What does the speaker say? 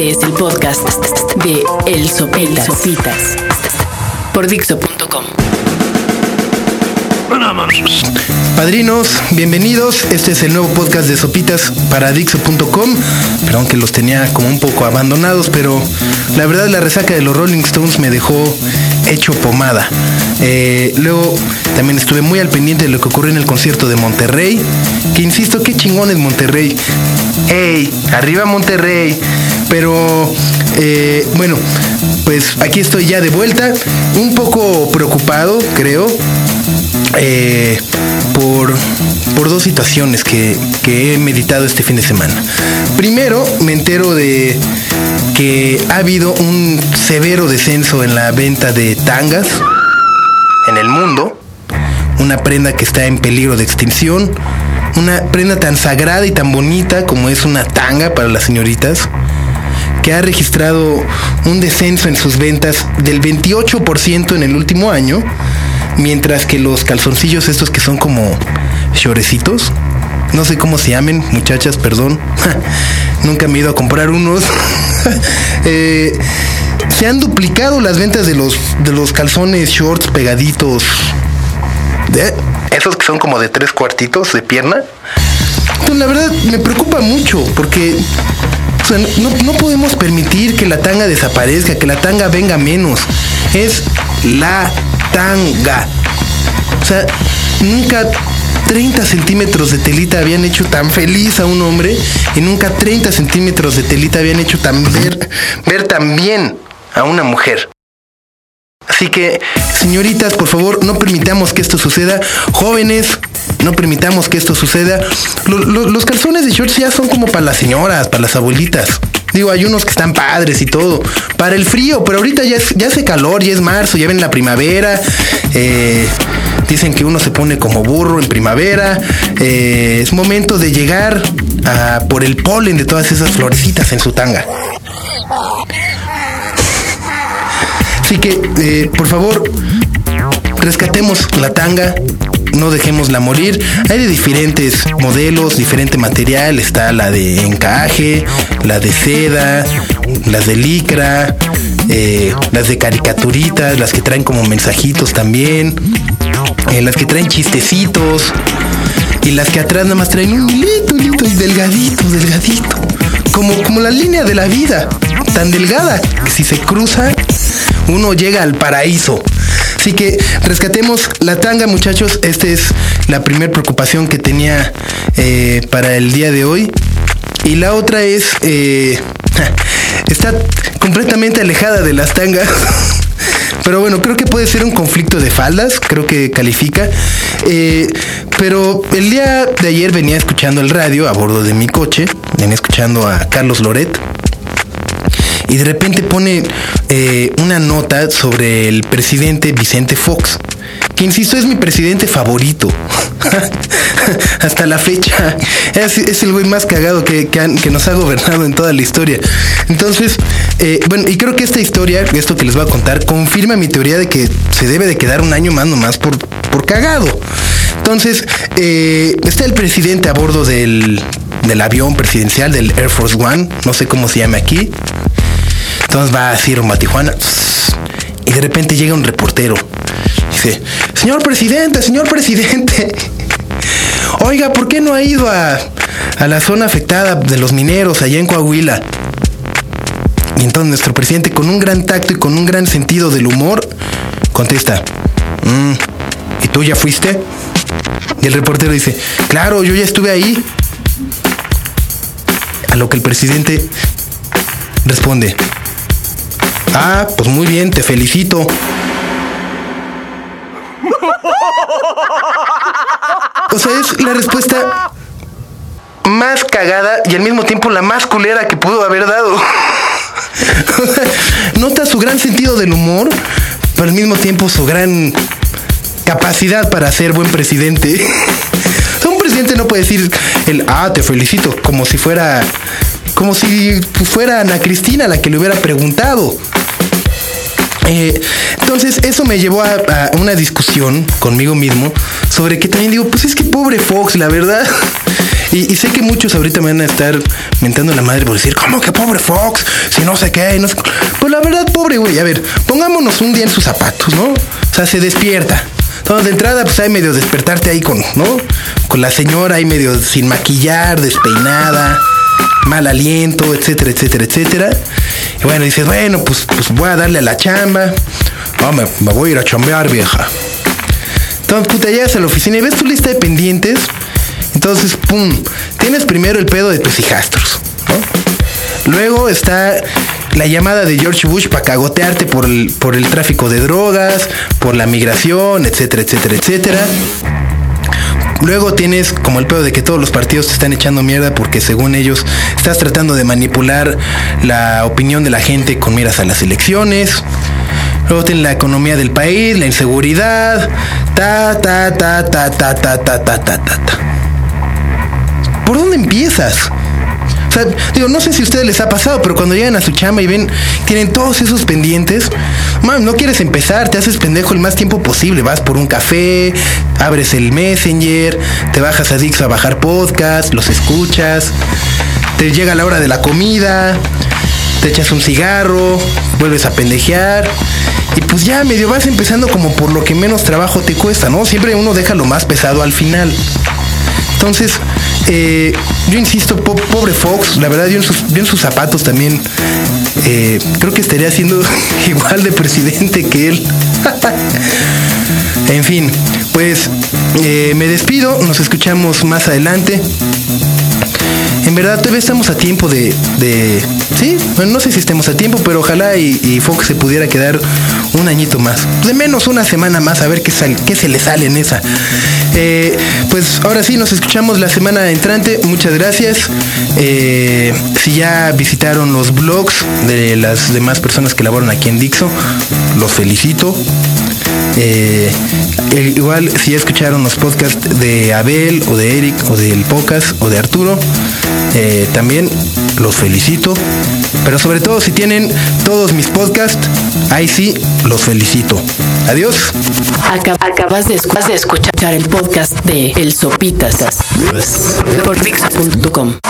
Este es el podcast de El Sopitas. Sopitas por Dixo.com. Padrinos, bienvenidos. Este es el nuevo podcast de Sopitas para Dixo.com. Perdón que los tenía como un poco abandonados, pero la verdad la resaca de los Rolling Stones me dejó hecho pomada. Eh, luego también estuve muy al pendiente de lo que ocurrió en el concierto de Monterrey. Que insisto, qué chingón es Monterrey. ¡Ey! ¡Arriba Monterrey! Pero eh, bueno, pues aquí estoy ya de vuelta. Un poco preocupado, creo. Eh, por, por, dos situaciones que, que, he meditado este fin de semana. Primero, me entero de que ha habido un severo descenso en la venta de tangas en el mundo. Una prenda que está en peligro de extinción. Una prenda tan sagrada y tan bonita como es una tanga para las señoritas que ha registrado un descenso en sus ventas del 28% en el último año Mientras que los calzoncillos estos que son como llorecitos, no sé cómo se llamen, muchachas, perdón. Nunca me he ido a comprar unos. Eh, se han duplicado las ventas de los, de los calzones shorts pegaditos. ¿Eh? Esos que son como de tres cuartitos de pierna. Entonces, la verdad me preocupa mucho porque no, no podemos permitir que la tanga desaparezca, que la tanga venga menos. Es la tanga. O sea, nunca 30 centímetros de telita habían hecho tan feliz a un hombre y nunca 30 centímetros de telita habían hecho tan ver, ver tan bien a una mujer. Así que, señoritas, por favor, no permitamos que esto suceda. Jóvenes, no permitamos que esto suceda. los calzones de shorts ya son como para las señoras, para las abuelitas. Digo, hay unos que están padres y todo. Para el frío, pero ahorita ya, ya hace calor, ya es marzo, ya ven la primavera. Eh, dicen que uno se pone como burro en primavera. Eh, es momento de llegar por el polen de todas esas florecitas en su tanga. Así que, eh, por favor, rescatemos la tanga, no dejémosla morir. Hay de diferentes modelos, diferente material. Está la de encaje, la de seda, las de licra, eh, las de caricaturitas, las que traen como mensajitos también, eh, las que traen chistecitos y las que atrás nada más traen un hilito, y delgadito, delgadito. Como, como la línea de la vida, tan delgada que si se cruza, uno llega al paraíso. Así que rescatemos la tanga, muchachos. Esta es la primera preocupación que tenía eh, para el día de hoy. Y la otra es, eh, está completamente alejada de las tangas. Pero bueno, creo que puede ser un conflicto de faldas, creo que califica. Eh, pero el día de ayer venía escuchando el radio a bordo de mi coche, venía escuchando a Carlos Loret y de repente pone eh, una nota sobre el presidente Vicente Fox, que insisto es mi presidente favorito. Hasta la fecha. Es, el güey más cagado que, nos ha gobernado en toda la historia. Entonces, eh, bueno, y creo que esta historia, esto que les voy a contar, confirma mi teoría de que se debe de quedar un año más nomás por, por cagado. Entonces, eh, está el presidente a bordo del, del avión presidencial del Air Force One, no sé cómo se llama aquí. Entonces va así rumbo a y de repente llega un reportero. Dice, señor presidente, señor presidente, oiga, ¿por qué no ha ido a, a la zona afectada de los mineros allá en Coahuila? Y entonces nuestro presidente, con un gran tacto y con un gran sentido del humor, contesta, mm, ¿y tú ya fuiste? Y el reportero dice, claro, yo ya estuve ahí. A lo que el presidente responde, Ah, pues muy bien, te felicito. O sea, es la respuesta más cagada y al mismo tiempo la más culera que pudo haber dado. Nota su gran sentido del humor, pero al mismo tiempo su gran capacidad para ser buen presidente. Un presidente no puede decir el ah, te felicito, como si fuera como si fuera Ana Cristina la que le hubiera preguntado. Eh, entonces eso me llevó a, una discusión conmigo mismo sobre que también digo, pues es que pobre Fox, la verdad. Y, sé que muchos ahorita me van a estar mentando la madre por decir, ¿cómo que pobre Fox? Si no sé qué, no sé. Pues la verdad, pobre güey. A ver, pongámonos un día en sus zapatos, ¿no? O sea, se despierta. Entonces, de entrada, pues hay medio despertarte ahí con, ¿no? Con la señora ahí medio sin maquillar, despeinada, mal aliento, etcétera, etcétera, etcétera. Y bueno, dices, bueno, pues, pues voy a darle a la chamba. Oh, me, voy a ir a chambear, vieja. Entonces, puta, llegas a la oficina y ves tu lista de pendientes entonces, pum, tienes primero el pedo de tus hijastros. Luego está la llamada de George Bush para cagotearte por el, por el tráfico de drogas, por la migración, etcétera, etcétera, etcétera. Luego tienes como el pedo de que todos los partidos te están echando mierda porque según ellos estás tratando de manipular la opinión de la gente con miras a las elecciones. Luego tienes la economía del país, la inseguridad, ta ta ta ta ta ta ta ta ta ta. ¿por dónde empiezas? Digo, no sé si a ustedes les ha pasado, pero cuando llegan a su chamba y ven, tienen todos esos pendientes, man, no quieres empezar, te haces pendejo el más tiempo posible. Vas por un café, abres el Messenger, te bajas a Dix a bajar podcast, los escuchas, te llega la hora de la comida, te echas un cigarro, vuelves a pendejear. Y pues ya medio vas empezando como por lo que menos trabajo te cuesta, ¿no? Siempre uno deja lo más pesado al final. Entonces, eh, yo insisto, pobre Fox, la verdad, yo en sus, zapatos también eh, creo que estaría siendo igual de presidente que él. en fin, pues eh, me despido, nos escuchamos más adelante. En verdad, todavía estamos a tiempo de. de sí, bueno, no sé si estemos a tiempo, pero ojalá y, Fox se pudiera quedar un añito más. De menos una semana más, a ver qué, qué se le sale en esa. Eh, pues ahora sí, nos escuchamos la semana entrante. Muchas gracias. Eh, si ya visitaron los blogs de las demás personas que laboran aquí en Dixo, los felicito. Eh, igual si escucharon los podcasts de Abel o de Eric o del Pocas o de Arturo, eh, también los felicito. Pero sobre todo si tienen todos mis podcasts, ahí sí los felicito. Adiós. Acabas de, escuchar el podcast de El Sopitas por.